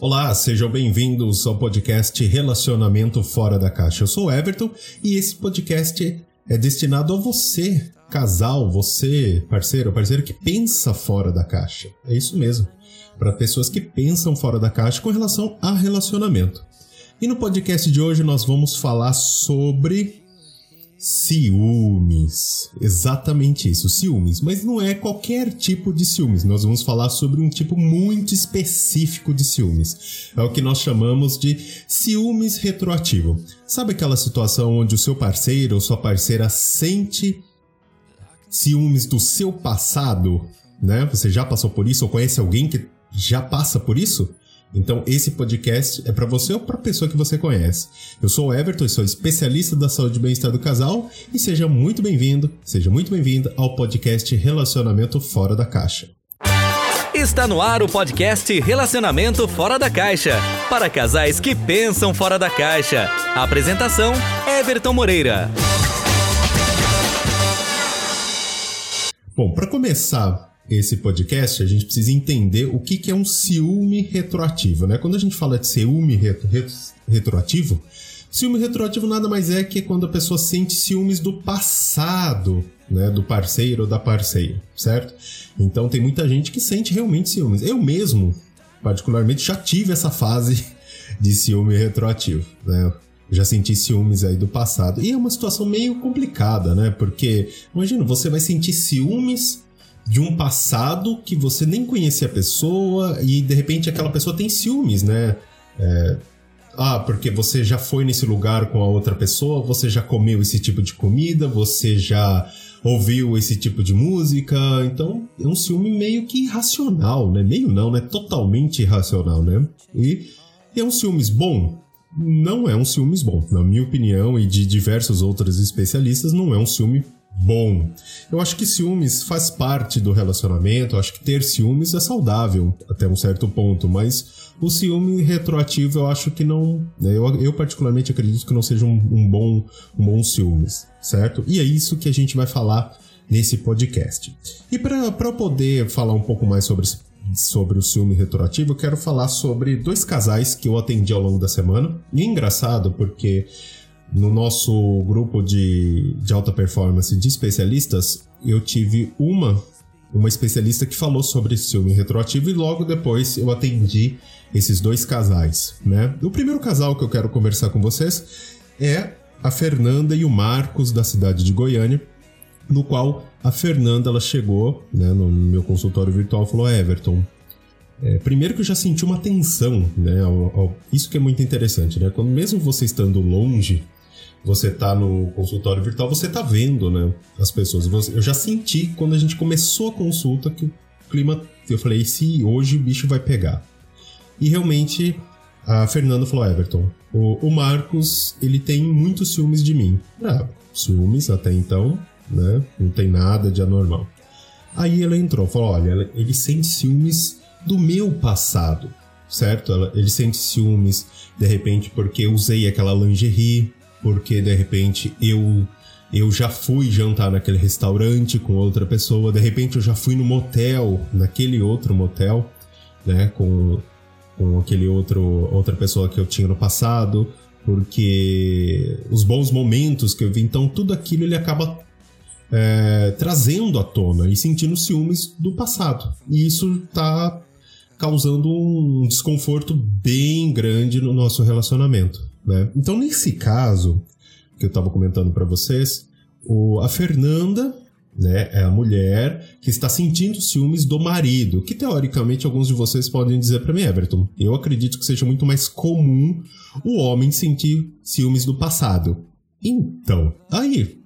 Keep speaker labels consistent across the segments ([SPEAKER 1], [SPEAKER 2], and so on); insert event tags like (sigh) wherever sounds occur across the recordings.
[SPEAKER 1] Olá, sejam bem-vindos ao podcast Relacionamento Fora da Caixa. Eu sou o Everton e esse podcast é destinado a você, casal, você, parceiro, parceiro que pensa fora da caixa. É isso mesmo, para pessoas que pensam fora da caixa com relação a relacionamento. E no podcast de hoje nós vamos falar sobre Ciúmes. Exatamente isso, ciúmes. Mas não é qualquer tipo de ciúmes. Nós vamos falar sobre um tipo muito específico de ciúmes. É o que nós chamamos de ciúmes retroativo. Sabe aquela situação onde o seu parceiro ou sua parceira sente ciúmes do seu passado, né? Você já passou por isso ou conhece alguém que já passa por isso? Então, esse podcast é para você ou para pessoa que você conhece. Eu sou o Everton, sou especialista da saúde e bem-estar do casal e seja muito bem-vindo, seja muito bem-vinda ao podcast Relacionamento Fora da Caixa.
[SPEAKER 2] Está no ar o podcast Relacionamento Fora da Caixa, para casais que pensam fora da caixa. A apresentação: Everton Moreira.
[SPEAKER 1] Bom, para começar esse podcast, a gente precisa entender o que, que é um ciúme retroativo, né? Quando a gente fala de ciúme retro, retro, retroativo, ciúme retroativo nada mais é que quando a pessoa sente ciúmes do passado, né? Do parceiro ou da parceira, certo? Então tem muita gente que sente realmente ciúmes. Eu mesmo, particularmente, já tive essa fase (laughs) de ciúme retroativo, né? já senti ciúmes aí do passado. E é uma situação meio complicada, né? Porque, imagina, você vai sentir ciúmes de um passado que você nem conhecia a pessoa e de repente aquela pessoa tem ciúmes, né? É, ah, porque você já foi nesse lugar com a outra pessoa, você já comeu esse tipo de comida, você já ouviu esse tipo de música, então é um ciúme meio que irracional, né? Meio não, né? Totalmente irracional, né? E, é um ciúmes bom? Não é um ciúmes bom, na minha opinião e de diversos outros especialistas, não é um ciúme bom. Eu acho que ciúmes faz parte do relacionamento, eu acho que ter ciúmes é saudável até um certo ponto, mas o ciúme retroativo eu acho que não. Né, eu, eu particularmente acredito que não seja um, um, bom, um bom ciúmes, certo? E é isso que a gente vai falar nesse podcast. E para poder falar um pouco mais sobre sobre o ciúme retroativo, eu quero falar sobre dois casais que eu atendi ao longo da semana. E é engraçado porque no nosso grupo de, de alta performance de especialistas, eu tive uma uma especialista que falou sobre ciúme retroativo e logo depois eu atendi esses dois casais, né? O primeiro casal que eu quero conversar com vocês é a Fernanda e o Marcos da cidade de Goiânia, no qual a Fernanda ela chegou, né, no meu consultório virtual falou: "Everton, é, primeiro que eu já senti uma tensão, né? Ao, ao, isso que é muito interessante, né? Quando mesmo você estando longe você tá no consultório virtual, você tá vendo, né, as pessoas. Eu já senti quando a gente começou a consulta que o clima, eu falei, se hoje o bicho vai pegar. E realmente a Fernanda falou, Everton, o, o Marcos, ele tem muitos ciúmes de mim. Ah, ciúmes até então, né, não tem nada de anormal. Aí ela entrou, falou, olha, ele sente ciúmes do meu passado, certo? Ele sente ciúmes, de repente, porque usei aquela lingerie, porque de repente eu eu já fui jantar naquele restaurante com outra pessoa, de repente eu já fui no motel, naquele outro motel, né, com, com aquele outro outra pessoa que eu tinha no passado, porque os bons momentos que eu vi, então tudo aquilo ele acaba é, trazendo à tona e sentindo ciúmes do passado. E isso tá causando um desconforto bem grande no nosso relacionamento. Né? Então, nesse caso que eu estava comentando para vocês, o, a Fernanda né, é a mulher que está sentindo ciúmes do marido, que teoricamente alguns de vocês podem dizer para mim, Everton, eu acredito que seja muito mais comum o homem sentir ciúmes do passado. Então, aí,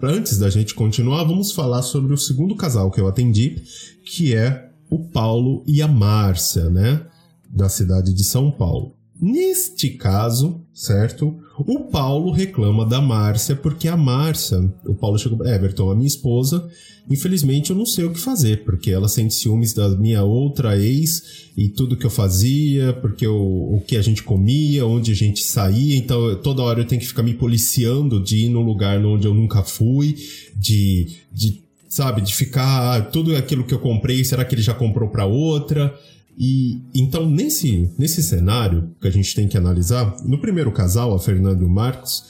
[SPEAKER 1] antes da gente continuar, vamos falar sobre o segundo casal que eu atendi, que é o Paulo e a Márcia, né, da cidade de São Paulo. Neste caso, certo? O Paulo reclama da Márcia porque a Márcia, o Paulo chegou, Everton, a minha esposa, infelizmente eu não sei o que fazer, porque ela sente ciúmes da minha outra ex e tudo que eu fazia, porque o, o que a gente comia, onde a gente saía, então toda hora eu tenho que ficar me policiando de ir num lugar onde eu nunca fui, de, de sabe, de ficar tudo aquilo que eu comprei, será que ele já comprou para outra? E então, nesse, nesse cenário que a gente tem que analisar, no primeiro casal, a Fernanda e o Marcos,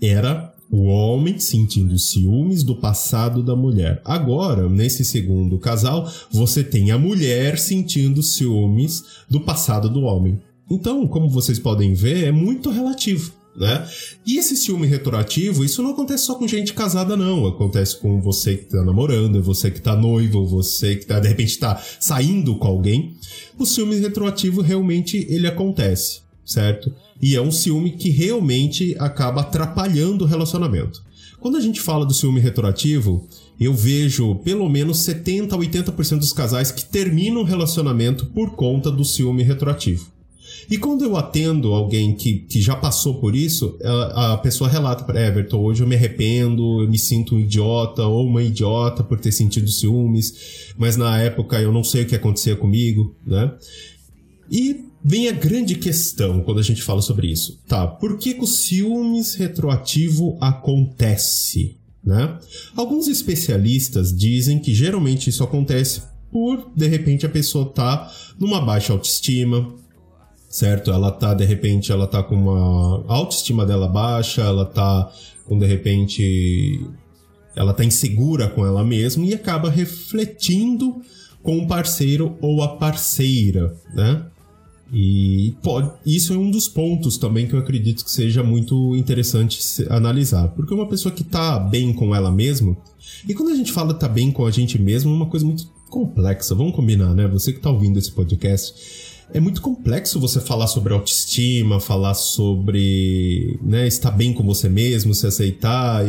[SPEAKER 1] era o homem sentindo ciúmes do passado da mulher. Agora, nesse segundo casal, você tem a mulher sentindo ciúmes do passado do homem. Então, como vocês podem ver, é muito relativo né? E esse ciúme retroativo, isso não acontece só com gente casada, não. Acontece com você que tá namorando, você que tá noivo, você que tá, de repente tá saindo com alguém. O ciúme retroativo realmente ele acontece, certo? E é um ciúme que realmente acaba atrapalhando o relacionamento. Quando a gente fala do ciúme retroativo, eu vejo pelo menos 70 a 80% dos casais que terminam o relacionamento por conta do ciúme retroativo. E quando eu atendo alguém que, que já passou por isso, a, a pessoa relata para Everton: hoje eu me arrependo, eu me sinto um idiota ou uma idiota por ter sentido ciúmes, mas na época eu não sei o que acontecia comigo, né? E vem a grande questão quando a gente fala sobre isso. Tá, por que, que o ciúmes retroativo acontece? Né? Alguns especialistas dizem que geralmente isso acontece por, de repente, a pessoa tá numa baixa autoestima, certo? Ela tá, de repente, ela tá com uma autoestima dela baixa, ela tá com, de repente, ela tá insegura com ela mesma e acaba refletindo com o parceiro ou a parceira, né? E pode, isso é um dos pontos também que eu acredito que seja muito interessante analisar. Porque uma pessoa que tá bem com ela mesma, e quando a gente fala tá bem com a gente mesmo, é uma coisa muito complexa, vamos combinar, né? Você que tá ouvindo esse podcast, é muito complexo você falar sobre autoestima, falar sobre né, estar bem com você mesmo, se aceitar.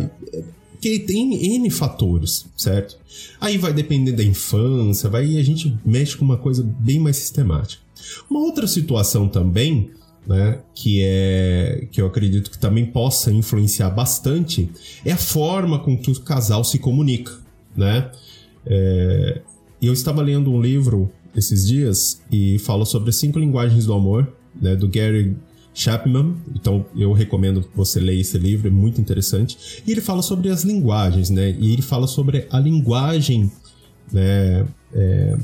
[SPEAKER 1] Porque tem N fatores, certo? Aí vai depender da infância, vai a gente mexe com uma coisa bem mais sistemática. Uma outra situação também, né, que é que eu acredito que também possa influenciar bastante, é a forma com que o casal se comunica, né? É, eu estava lendo um livro esses dias e fala sobre as cinco linguagens do amor, né, do Gary Chapman. Então eu recomendo que você leia esse livro, é muito interessante. E ele fala sobre as linguagens, né? E ele fala sobre a linguagem, né? É,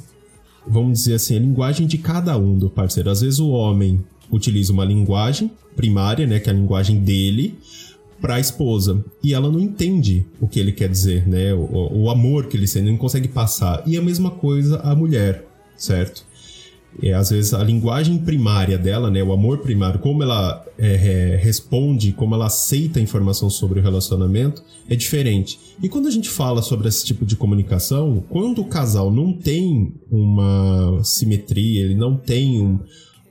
[SPEAKER 1] vamos dizer assim, a linguagem de cada um do parceiro. Às vezes o homem utiliza uma linguagem primária, né, que é a linguagem dele, para a esposa e ela não entende o que ele quer dizer, né? O, o amor que ele sente, não consegue passar. E a mesma coisa a mulher certo? É, às vezes a linguagem primária dela, né, o amor primário, como ela é, é, responde, como ela aceita a informação sobre o relacionamento, é diferente. E quando a gente fala sobre esse tipo de comunicação, quando o casal não tem uma simetria, ele não tem um,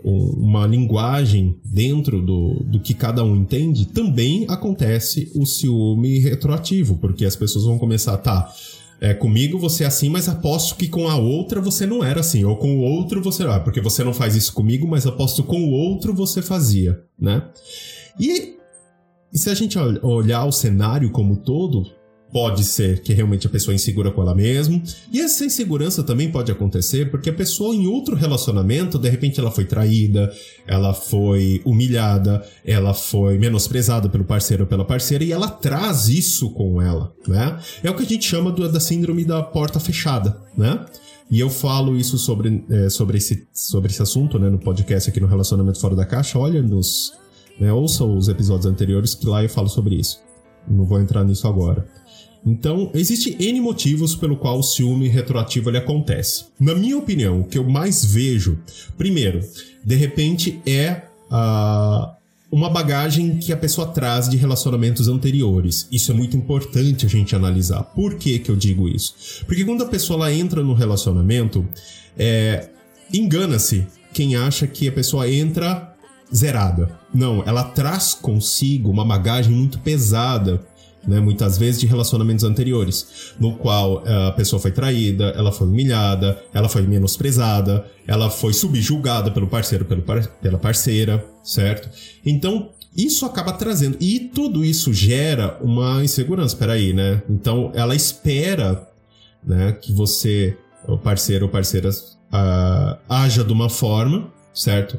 [SPEAKER 1] um, uma linguagem dentro do, do que cada um entende, também acontece o ciúme retroativo, porque as pessoas vão começar, tá é, comigo você é assim, mas aposto que com a outra você não era assim. Ou com o outro você. Ah, porque você não faz isso comigo, mas aposto com o outro você fazia, né? E, e se a gente olhar o cenário como todo, Pode ser que realmente a pessoa é insegura com ela mesma. E essa insegurança também pode acontecer porque a pessoa em outro relacionamento, de repente ela foi traída, ela foi humilhada, ela foi menosprezada pelo parceiro ou pela parceira e ela traz isso com ela, né? É o que a gente chama do, da síndrome da porta fechada, né? E eu falo isso sobre, é, sobre, esse, sobre esse assunto, né, no podcast aqui no Relacionamento Fora da Caixa. Olha nos. Né, ouça os episódios anteriores que lá eu falo sobre isso. Não vou entrar nisso agora. Então, existe N motivos pelo qual o ciúme retroativo ele acontece. Na minha opinião, o que eu mais vejo, primeiro, de repente é uh, uma bagagem que a pessoa traz de relacionamentos anteriores. Isso é muito importante a gente analisar. Por que, que eu digo isso? Porque quando a pessoa entra no relacionamento, é, engana-se quem acha que a pessoa entra zerada. Não, ela traz consigo uma bagagem muito pesada né, muitas vezes de relacionamentos anteriores, no qual eh, a pessoa foi traída, ela foi humilhada, ela foi menosprezada, ela foi subjugada pelo parceiro, pelo par pela parceira, certo? Então, isso acaba trazendo. E tudo isso gera uma insegurança. Peraí, né? Então, ela espera né, que você, o parceiro ou parceira, uh, haja de uma forma, certo?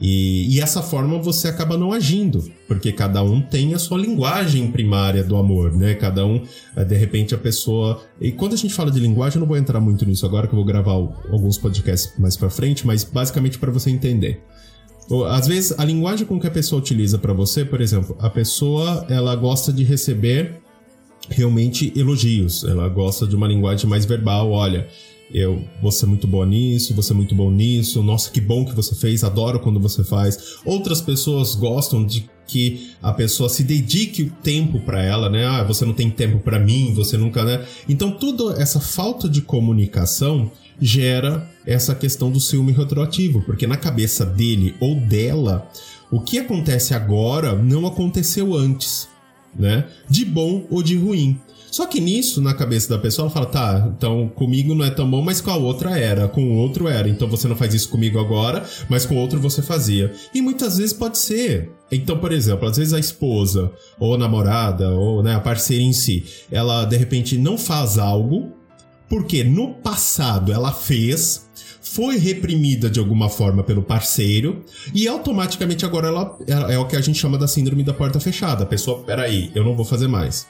[SPEAKER 1] E, e essa forma você acaba não agindo, porque cada um tem a sua linguagem primária do amor, né? Cada um, eh, de repente, a pessoa. E quando a gente fala de linguagem, eu não vou entrar muito nisso agora, que eu vou gravar alguns podcasts mais pra frente, mas basicamente para você entender. Às vezes, a linguagem com que a pessoa utiliza para você, por exemplo, a pessoa ela gosta de receber realmente elogios, ela gosta de uma linguagem mais verbal. Olha, eu, você é muito boa nisso, você é muito bom nisso, nossa, que bom que você fez, adoro quando você faz. Outras pessoas gostam de que a pessoa se dedique o tempo para ela, né? Ah, você não tem tempo para mim, você nunca, né? Então, toda essa falta de comunicação gera essa questão do ciúme retroativo, porque na cabeça dele ou dela, o que acontece agora não aconteceu antes, né? De bom ou de ruim. Só que nisso, na cabeça da pessoa, ela fala: tá, então comigo não é tão bom, mas com a outra era, com o outro era. Então você não faz isso comigo agora, mas com o outro você fazia. E muitas vezes pode ser. Então, por exemplo, às vezes a esposa, ou a namorada, ou né, a parceira em si, ela de repente não faz algo porque no passado ela fez, foi reprimida de alguma forma pelo parceiro e automaticamente agora ela é, é o que a gente chama da síndrome da porta fechada. A pessoa, peraí, eu não vou fazer mais.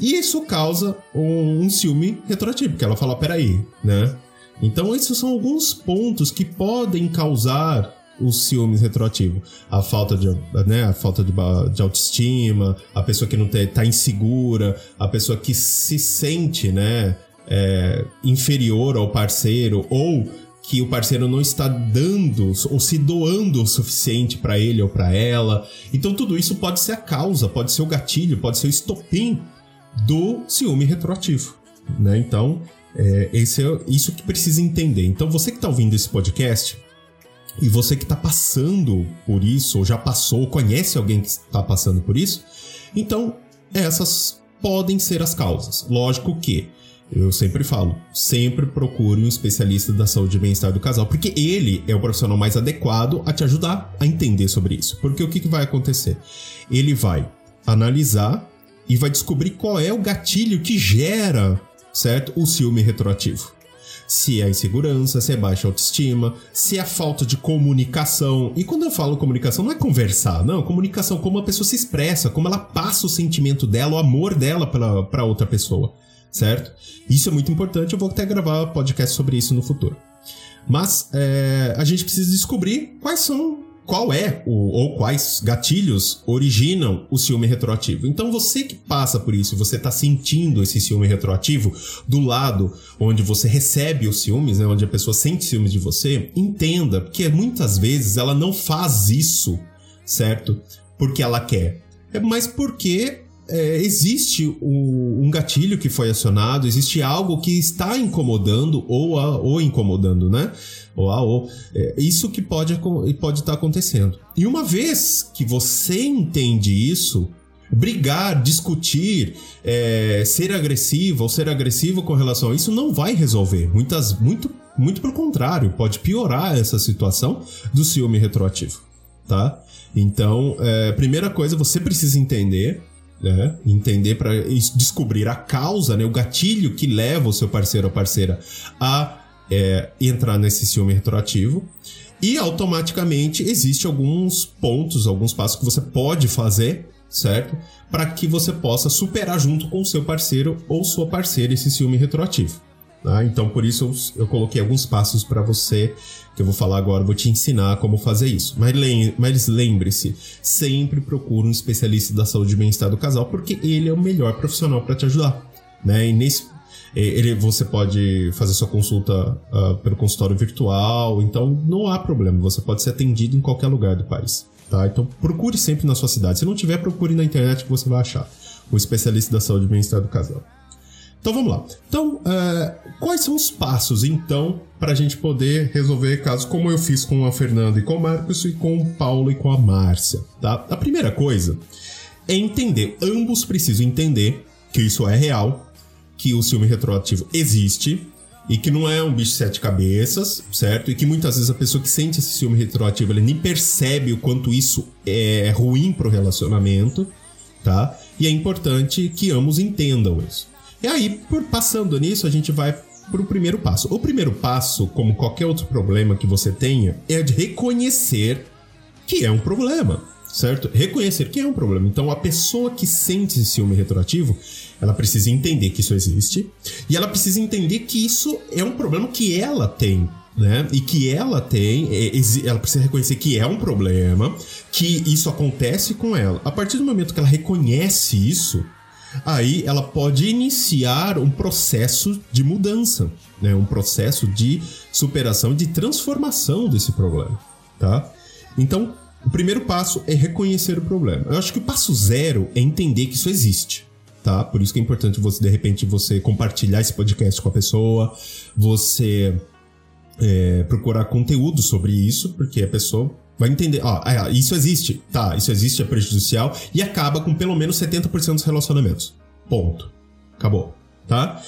[SPEAKER 1] E isso causa um, um ciúme retroativo, porque ela fala, peraí, né? Então, esses são alguns pontos que podem causar o ciúmes retroativo. A falta de, né, a falta de, de autoestima, a pessoa que não está insegura, a pessoa que se sente, né, é, inferior ao parceiro ou que o parceiro não está dando ou se doando o suficiente para ele ou para ela. Então tudo isso pode ser a causa, pode ser o gatilho, pode ser o estopim do ciúme retroativo, né? Então, é, esse é isso que precisa entender. Então, você que está ouvindo esse podcast e você que está passando por isso, ou já passou, ou conhece alguém que está passando por isso, então essas podem ser as causas. Lógico que eu sempre falo, sempre procure um especialista da saúde e bem-estar do casal, porque ele é o profissional mais adequado a te ajudar a entender sobre isso. Porque o que, que vai acontecer? Ele vai analisar e vai descobrir qual é o gatilho que gera, certo? O ciúme retroativo. Se é a insegurança, se é baixa autoestima, se é a falta de comunicação. E quando eu falo comunicação, não é conversar, não. Comunicação, como a pessoa se expressa, como ela passa o sentimento dela, o amor dela para outra pessoa, certo? Isso é muito importante. Eu vou até gravar podcast sobre isso no futuro. Mas é, a gente precisa descobrir quais são qual é o, ou quais gatilhos originam o ciúme retroativo. Então você que passa por isso, você está sentindo esse ciúme retroativo do lado onde você recebe os ciúmes, né, onde a pessoa sente ciúmes de você, entenda que muitas vezes ela não faz isso, certo? Porque ela quer. É mais porque é, existe o, um gatilho que foi acionado, existe algo que está incomodando ou, a, ou incomodando, né? Ou a ou. É, isso que pode, pode estar acontecendo. E uma vez que você entende isso, brigar, discutir, é, ser agressivo ou ser agressivo com relação a isso não vai resolver. Muitas, muito, muito pelo contrário, pode piorar essa situação do ciúme retroativo, tá? Então, é, primeira coisa, você precisa entender né? Entender para descobrir a causa, né? O gatilho que leva o seu parceiro ou parceira a é, entrar nesse ciúme retroativo. E automaticamente existe alguns pontos, alguns passos que você pode fazer, certo? Para que você possa superar junto com o seu parceiro ou sua parceira esse ciúme retroativo. Tá? Então, por isso eu, eu coloquei alguns passos para você que eu vou falar agora, vou te ensinar como fazer isso. Mas, mas lembre-se, sempre procure um especialista da saúde e bem-estar do casal, porque ele é o melhor profissional para te ajudar. Né? E nesse, ele, você pode fazer sua consulta uh, pelo consultório virtual, então não há problema, você pode ser atendido em qualquer lugar do país. Tá? Então procure sempre na sua cidade. Se não tiver, procure na internet que você vai achar. O especialista da saúde e bem-estar do casal. Então vamos lá. Então, é, quais são os passos, então, para a gente poder resolver casos como eu fiz com a Fernanda e com o Marcos e com o Paulo e com a Márcia, tá? A primeira coisa é entender, ambos precisam entender que isso é real, que o ciúme retroativo existe e que não é um bicho de sete cabeças, certo? E que muitas vezes a pessoa que sente esse ciúme retroativo, ele nem percebe o quanto isso é ruim pro relacionamento, tá? E é importante que ambos entendam isso. E aí, por passando nisso, a gente vai para o primeiro passo. O primeiro passo, como qualquer outro problema que você tenha, é de reconhecer que é um problema, certo? Reconhecer que é um problema. Então, a pessoa que sente ciúme retroativo, ela precisa entender que isso existe e ela precisa entender que isso é um problema que ela tem. Né? E que ela tem, é, ela precisa reconhecer que é um problema, que isso acontece com ela. A partir do momento que ela reconhece isso, aí ela pode iniciar um processo de mudança, né? um processo de superação, de transformação desse problema. Tá? Então, o primeiro passo é reconhecer o problema. Eu acho que o passo zero é entender que isso existe. Tá? Por isso que é importante você, de repente, você compartilhar esse podcast com a pessoa, você é, procurar conteúdo sobre isso, porque a pessoa vai entender, ó, ah, isso existe, tá, isso existe, é prejudicial, e acaba com pelo menos 70% dos relacionamentos. Ponto. Acabou, tá?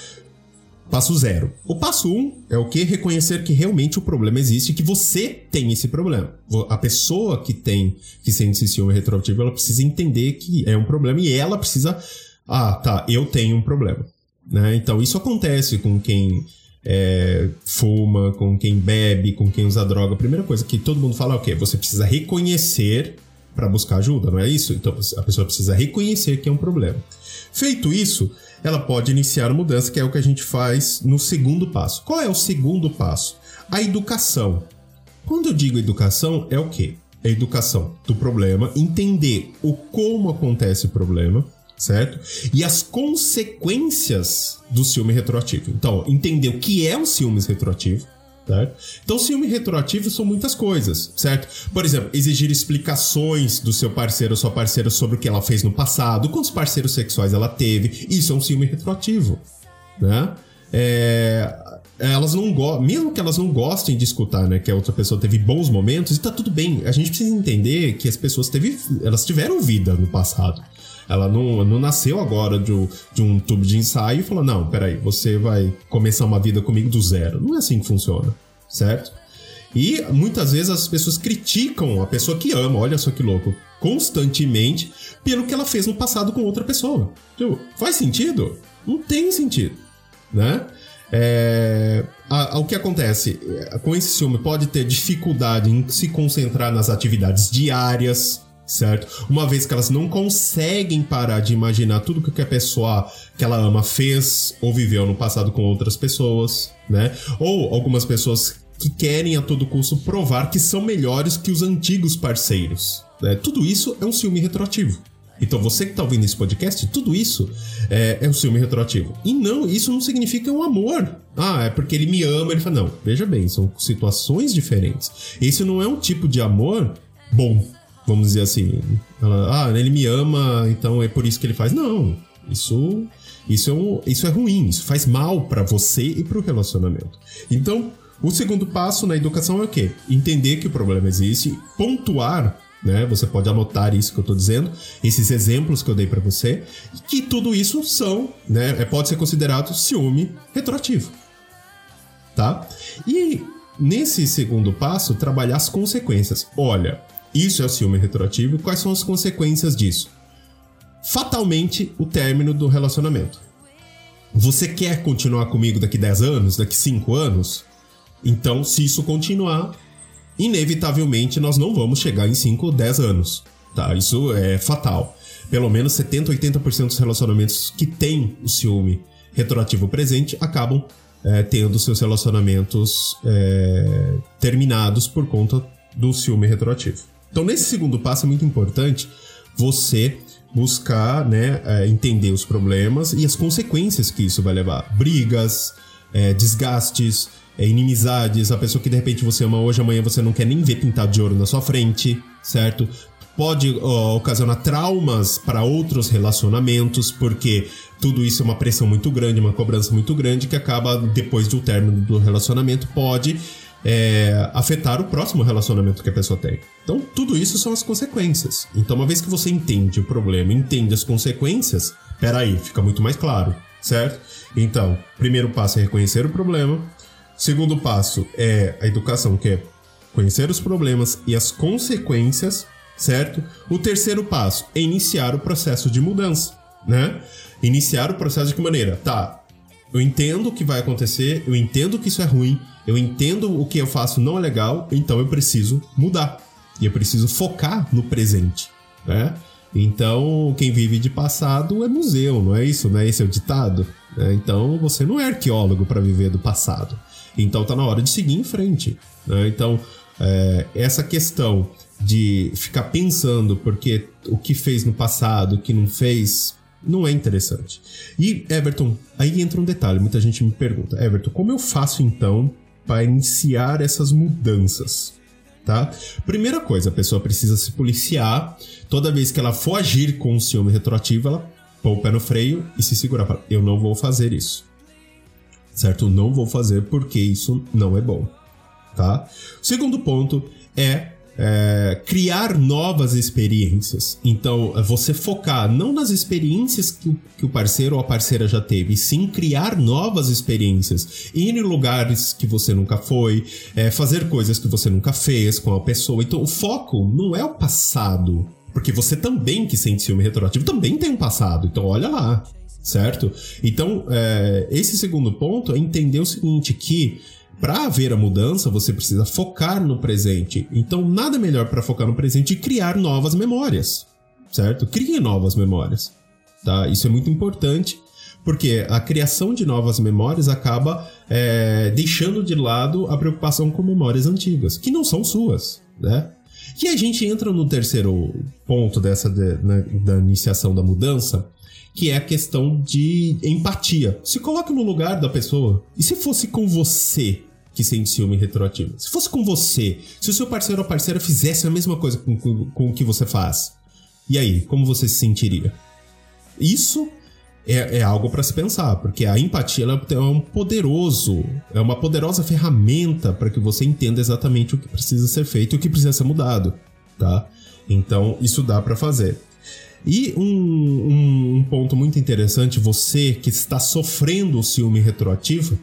[SPEAKER 1] Passo zero. O passo um é o que? Reconhecer que realmente o problema existe que você tem esse problema. A pessoa que tem, que sente esse ciúme retroativo, ela precisa entender que é um problema e ela precisa. Ah, tá, eu tenho um problema. Né? Então, isso acontece com quem é, fuma, com quem bebe, com quem usa droga. A primeira coisa que todo mundo fala é o quê? Você precisa reconhecer para buscar ajuda, não é isso? Então, a pessoa precisa reconhecer que é um problema. Feito isso, ela pode iniciar a mudança, que é o que a gente faz no segundo passo. Qual é o segundo passo? A educação. Quando eu digo educação, é o quê? É a educação do problema, entender o como acontece o problema, certo? E as consequências do ciúme retroativo. Então, entender o que é o ciúme retroativo, Certo? Então, ciúme retroativo são muitas coisas, certo? Por exemplo, exigir explicações do seu parceiro ou sua parceira sobre o que ela fez no passado, quantos parceiros sexuais ela teve. Isso é um ciúme retroativo, né? É, elas não gostam, mesmo que elas não gostem de escutar, né, que a outra pessoa teve bons momentos, e tá tudo bem. A gente precisa entender que as pessoas teve, elas tiveram vida no passado. Ela não, não nasceu agora de um, de um tubo de ensaio e falou: não, peraí, você vai começar uma vida comigo do zero. Não é assim que funciona, certo? E muitas vezes as pessoas criticam a pessoa que ama, olha só que louco, constantemente pelo que ela fez no passado com outra pessoa. Tipo, faz sentido? Não tem sentido, né? É, a, a, o que acontece com esse ciúme pode ter dificuldade em se concentrar nas atividades diárias, certo? Uma vez que elas não conseguem parar de imaginar tudo que a pessoa que ela ama fez ou viveu no passado com outras pessoas, né? Ou algumas pessoas que querem a todo custo provar que são melhores que os antigos parceiros. Né? Tudo isso é um ciúme retroativo. Então você que está ouvindo esse podcast, tudo isso é, é um ciúme retroativo. E não, isso não significa um amor. Ah, é porque ele me ama, ele fala, não, veja bem, são situações diferentes. Esse não é um tipo de amor bom, vamos dizer assim. Ela, ah, ele me ama, então é por isso que ele faz. Não, isso isso é, um, isso é ruim, isso faz mal para você e para o relacionamento. Então, o segundo passo na educação é o quê? Entender que o problema existe, pontuar, né? Você pode anotar isso que eu estou dizendo, esses exemplos que eu dei para você, que tudo isso são, né? É, pode ser considerado ciúme retroativo, tá? E nesse segundo passo, trabalhar as consequências. Olha, isso é o ciúme retroativo. Quais são as consequências disso? Fatalmente, o término do relacionamento. Você quer continuar comigo daqui 10 anos, daqui 5 anos? Então, se isso continuar, inevitavelmente nós não vamos chegar em 5 ou 10 anos. Tá? Isso é fatal. Pelo menos 70, 80% dos relacionamentos que têm o ciúme retroativo presente acabam é, tendo seus relacionamentos é, terminados por conta do ciúme retroativo. Então, nesse segundo passo é muito importante você buscar, né, é, entender os problemas e as consequências que isso vai levar. Brigas, é, desgastes, é, inimizades, a pessoa que de repente você ama hoje, amanhã você não quer nem ver pintado de ouro na sua frente, certo? Pode ó, ocasionar traumas para outros relacionamentos, porque tudo isso é uma pressão muito grande, uma cobrança muito grande que acaba, depois do término do relacionamento, pode é, afetar o próximo relacionamento que a pessoa tem. Então, tudo isso são as consequências. Então, uma vez que você entende o problema, entende as consequências, peraí, fica muito mais claro, certo? Então, primeiro passo é reconhecer o problema. Segundo passo é a educação, que é conhecer os problemas e as consequências, certo? O terceiro passo é iniciar o processo de mudança, né? Iniciar o processo de que maneira? Tá, eu entendo o que vai acontecer, eu entendo que isso é ruim, eu entendo o que eu faço não é legal, então eu preciso mudar. E eu preciso focar no presente, né? Então, quem vive de passado é museu, não é isso? Não é esse é o ditado? É, então, você não é arqueólogo para viver do passado. Então, tá na hora de seguir em frente. Né? Então, é, essa questão de ficar pensando porque o que fez no passado, o que não fez, não é interessante. E, Everton, aí entra um detalhe: muita gente me pergunta, Everton, como eu faço então para iniciar essas mudanças? Tá? Primeira coisa, a pessoa precisa se policiar. Toda vez que ela for agir com o ciúme retroativo, ela pôr o pé no freio e se segurar. Fala, eu não vou fazer isso. Certo? Não vou fazer porque isso não é bom. Tá? Segundo ponto é é, criar novas experiências. Então, é você focar não nas experiências que, que, o parceiro ou a parceira já teve, sim criar novas experiências. Ir em lugares que você nunca foi, é, fazer coisas que você nunca fez com a pessoa. Então, o foco não é o passado. Porque você também, que sente ciúme retroativo, também tem um passado. Então, olha lá, certo? Então, é, esse segundo ponto é entender o seguinte, que para haver a mudança, você precisa focar no presente. Então, nada melhor para focar no presente e criar novas memórias, certo? Crie novas memórias, tá? Isso é muito importante, porque a criação de novas memórias acaba é, deixando de lado a preocupação com memórias antigas, que não são suas, né? E a gente entra no terceiro ponto dessa de, né, da iniciação da mudança, que é a questão de empatia. Se coloque no lugar da pessoa. E se fosse com você? Que sente ciúme retroativo. Se fosse com você, se o seu parceiro ou parceira fizesse a mesma coisa com, com, com o que você faz, e aí, como você se sentiria? Isso é, é algo para se pensar, porque a empatia é um poderoso, é uma poderosa ferramenta para que você entenda exatamente o que precisa ser feito e o que precisa ser mudado, tá? Então, isso dá para fazer. E um, um, um ponto muito interessante, você que está sofrendo o ciúme retroativo,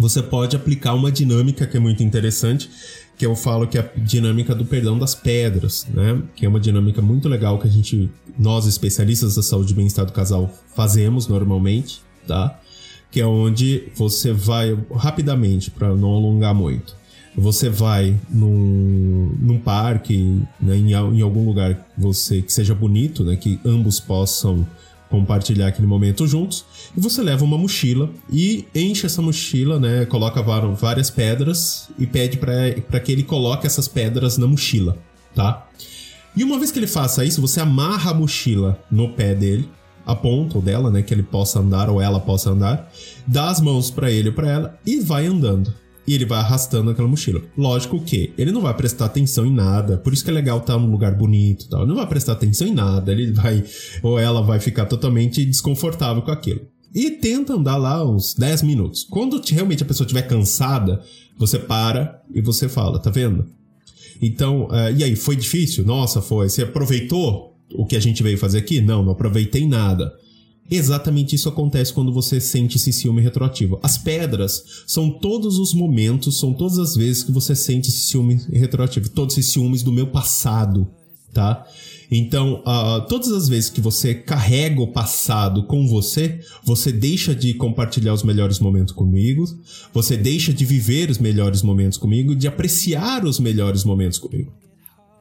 [SPEAKER 1] você pode aplicar uma dinâmica que é muito interessante, que eu falo que é a dinâmica do perdão das pedras, né? Que é uma dinâmica muito legal que a gente, nós especialistas da saúde e bem-estar do casal, fazemos normalmente, tá? Que é onde você vai rapidamente, para não alongar muito, você vai num, num parque, né, em, em algum lugar você que seja bonito, né? Que ambos possam compartilhar aquele momento juntos. E você leva uma mochila e enche essa mochila, né? Coloca várias pedras e pede para que ele coloque essas pedras na mochila, tá? E uma vez que ele faça isso, você amarra a mochila no pé dele, a ponta dela, né, que ele possa andar ou ela possa andar, dá as mãos para ele ou para ela e vai andando e ele vai arrastando aquela mochila. Lógico que ele não vai prestar atenção em nada, por isso que é legal estar num lugar bonito, tal. Ele não vai prestar atenção em nada, ele vai ou ela vai ficar totalmente desconfortável com aquilo. E tenta andar lá uns 10 minutos. Quando realmente a pessoa estiver cansada, você para e você fala, tá vendo? Então, uh, e aí, foi difícil? Nossa, foi. Você aproveitou o que a gente veio fazer aqui? Não, não aproveitei nada. Exatamente isso acontece quando você sente esse ciúme retroativo. As pedras são todos os momentos, são todas as vezes que você sente esse ciúme retroativo, todos esses ciúmes do meu passado, tá? Então, uh, todas as vezes que você carrega o passado com você, você deixa de compartilhar os melhores momentos comigo, você deixa de viver os melhores momentos comigo, de apreciar os melhores momentos comigo,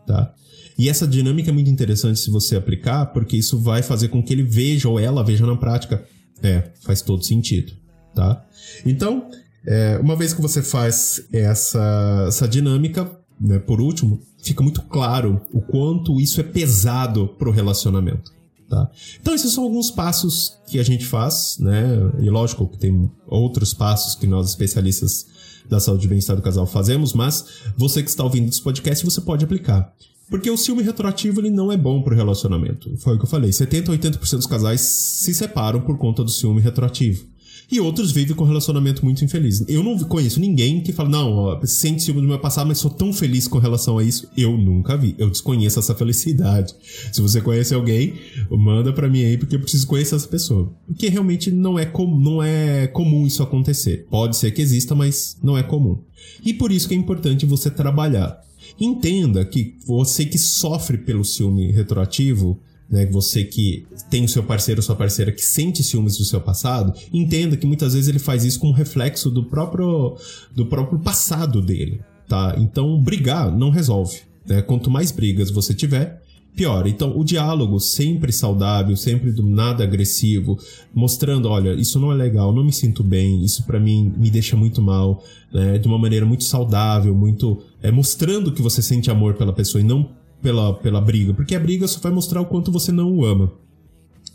[SPEAKER 1] tá? E essa dinâmica é muito interessante se você aplicar, porque isso vai fazer com que ele veja ou ela veja na prática. É, faz todo sentido, tá? Então, é, uma vez que você faz essa, essa dinâmica, né, por último, fica muito claro o quanto isso é pesado pro relacionamento. Tá? Então, esses são alguns passos que a gente faz, né? E lógico que tem outros passos que nós especialistas da saúde e bem-estar do casal fazemos, mas você que está ouvindo esse podcast, você pode aplicar. Porque o ciúme retroativo ele não é bom pro relacionamento. Foi o que eu falei. 70 a 80% dos casais se separam por conta do ciúme retroativo. E outros vivem com um relacionamento muito infeliz. Eu não conheço ninguém que fala, não, ó, sente ciúme do meu passado, mas sou tão feliz com relação a isso. Eu nunca vi. Eu desconheço essa felicidade. Se você conhece alguém, manda para mim aí, porque eu preciso conhecer essa pessoa. Porque realmente não é, com, não é comum isso acontecer. Pode ser que exista, mas não é comum. E por isso que é importante você trabalhar Entenda que você que sofre pelo ciúme retroativo, né, você que tem o seu parceiro ou sua parceira que sente ciúmes do seu passado, entenda que muitas vezes ele faz isso como reflexo do próprio, do próprio passado dele, tá? Então, brigar não resolve. Né? Quanto mais brigas você tiver, pior. Então, o diálogo sempre saudável, sempre do nada agressivo, mostrando, olha, isso não é legal, não me sinto bem, isso para mim me deixa muito mal, né? De uma maneira muito saudável, muito é mostrando que você sente amor pela pessoa e não pela, pela briga, porque a briga só vai mostrar o quanto você não o ama,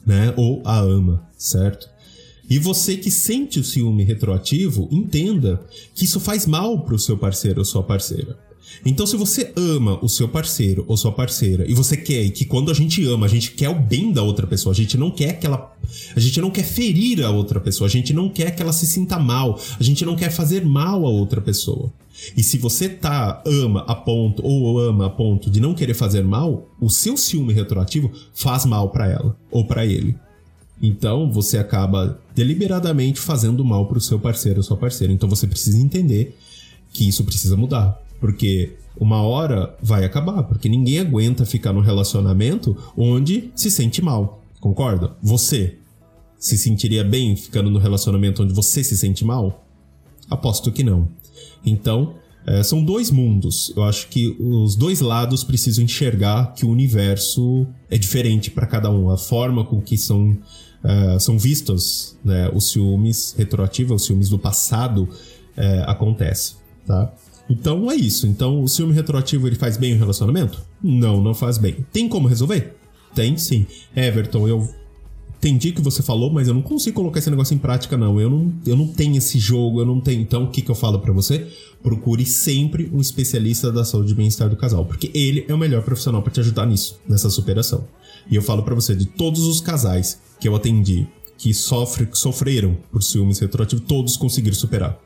[SPEAKER 1] né? Ou a ama, certo? E você que sente o ciúme retroativo, entenda que isso faz mal pro seu parceiro ou sua parceira. Então, se você ama o seu parceiro ou sua parceira e você quer que quando a gente ama, a gente quer o bem da outra pessoa, a gente não quer que ela. A gente não quer ferir a outra pessoa, a gente não quer que ela se sinta mal, a gente não quer fazer mal a outra pessoa. E se você tá ama a ponto ou ama a ponto de não querer fazer mal, o seu ciúme retroativo faz mal para ela ou para ele. Então você acaba deliberadamente fazendo mal pro seu parceiro ou sua parceira. Então você precisa entender que isso precisa mudar. Porque uma hora vai acabar, porque ninguém aguenta ficar num relacionamento onde se sente mal. Concorda? Você se sentiria bem ficando no relacionamento onde você se sente mal? Aposto que não. Então, é, são dois mundos. Eu acho que os dois lados precisam enxergar que o universo é diferente para cada um. A forma com que são, é, são vistos né, os ciúmes retroativos, os ciúmes do passado, é, acontece. Tá? Então é isso. Então o ciúme retroativo ele faz bem o relacionamento? Não, não faz bem. Tem como resolver? Tem sim. Everton, eu entendi o que você falou, mas eu não consigo colocar esse negócio em prática, não. Eu não, eu não tenho esse jogo, eu não tenho. Então, o que, que eu falo para você? Procure sempre um especialista da saúde e bem-estar do casal, porque ele é o melhor profissional para te ajudar nisso, nessa superação. E eu falo para você, de todos os casais que eu atendi que sofre, que sofreram por ciúmes retroativos, todos conseguiram superar.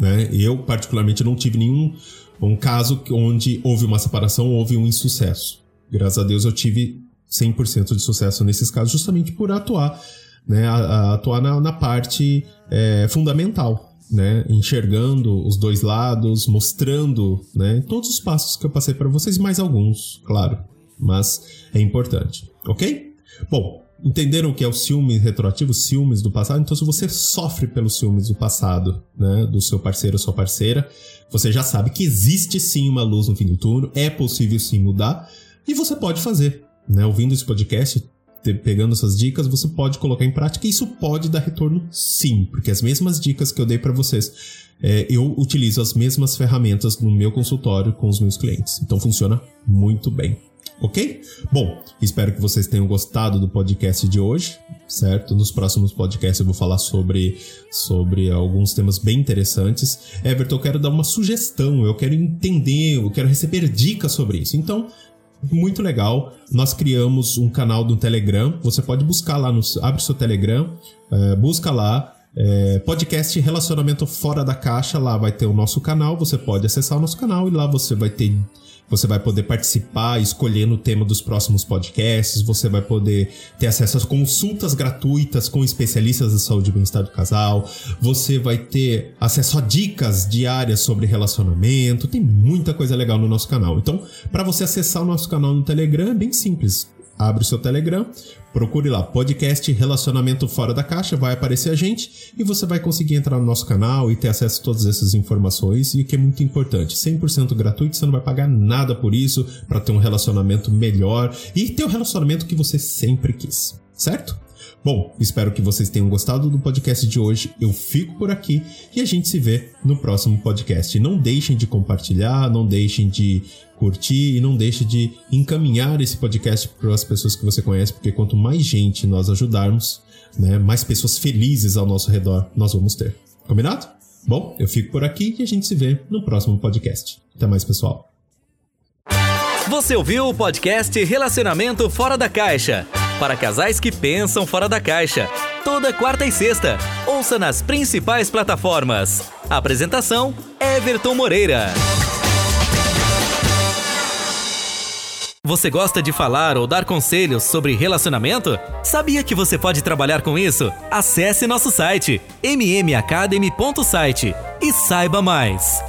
[SPEAKER 1] Né? Eu, particularmente, não tive nenhum um caso onde houve uma separação, houve um insucesso. Graças a Deus eu tive 100% de sucesso nesses casos, justamente por atuar, né, atuar na, na parte é, fundamental, né, enxergando os dois lados, mostrando, né, todos os passos que eu passei para vocês, mais alguns, claro, mas é importante, ok? Bom, entenderam o que é o ciúme retroativo, ciúmes do passado? Então, se você sofre pelos ciúmes do passado, né, do seu parceiro ou sua parceira, você já sabe que existe sim uma luz no fim do túnel, é possível sim mudar e você pode fazer, né? Ouvindo esse podcast, pegando essas dicas, você pode colocar em prática e isso pode dar retorno sim, porque as mesmas dicas que eu dei para vocês, é, eu utilizo as mesmas ferramentas no meu consultório com os meus clientes. Então funciona muito bem ok? Bom, espero que vocês tenham gostado do podcast de hoje, certo? Nos próximos podcasts eu vou falar sobre, sobre alguns temas bem interessantes. Everton, eu quero dar uma sugestão, eu quero entender, eu quero receber dicas sobre isso. Então, muito legal. Nós criamos um canal do Telegram. Você pode buscar lá no. Abre seu Telegram, é, busca lá. É, podcast Relacionamento Fora da Caixa. Lá vai ter o nosso canal. Você pode acessar o nosso canal e lá você vai ter você vai poder participar escolhendo o tema dos próximos podcasts. Você vai poder ter acesso às consultas gratuitas com especialistas da saúde e bem-estar do casal. Você vai ter acesso a dicas diárias sobre relacionamento. Tem muita coisa legal no nosso canal. Então, para você acessar o nosso canal no Telegram é bem simples abre o seu Telegram, procure lá podcast Relacionamento Fora da Caixa, vai aparecer a gente e você vai conseguir entrar no nosso canal e ter acesso a todas essas informações e o que é muito importante, 100% gratuito, você não vai pagar nada por isso para ter um relacionamento melhor e ter o relacionamento que você sempre quis, certo? Bom, espero que vocês tenham gostado do podcast de hoje. Eu fico por aqui e a gente se vê no próximo podcast. Não deixem de compartilhar, não deixem de curtir e não deixem de encaminhar esse podcast para as pessoas que você conhece, porque quanto mais gente nós ajudarmos, né, mais pessoas felizes ao nosso redor nós vamos ter. Combinado? Bom, eu fico por aqui e a gente se vê no próximo podcast. Até mais, pessoal.
[SPEAKER 2] Você ouviu o podcast Relacionamento Fora da Caixa? Para casais que pensam fora da caixa. Toda quarta e sexta. Ouça nas principais plataformas. Apresentação: Everton Moreira. Você gosta de falar ou dar conselhos sobre relacionamento? Sabia que você pode trabalhar com isso? Acesse nosso site mmacademy.site e saiba mais.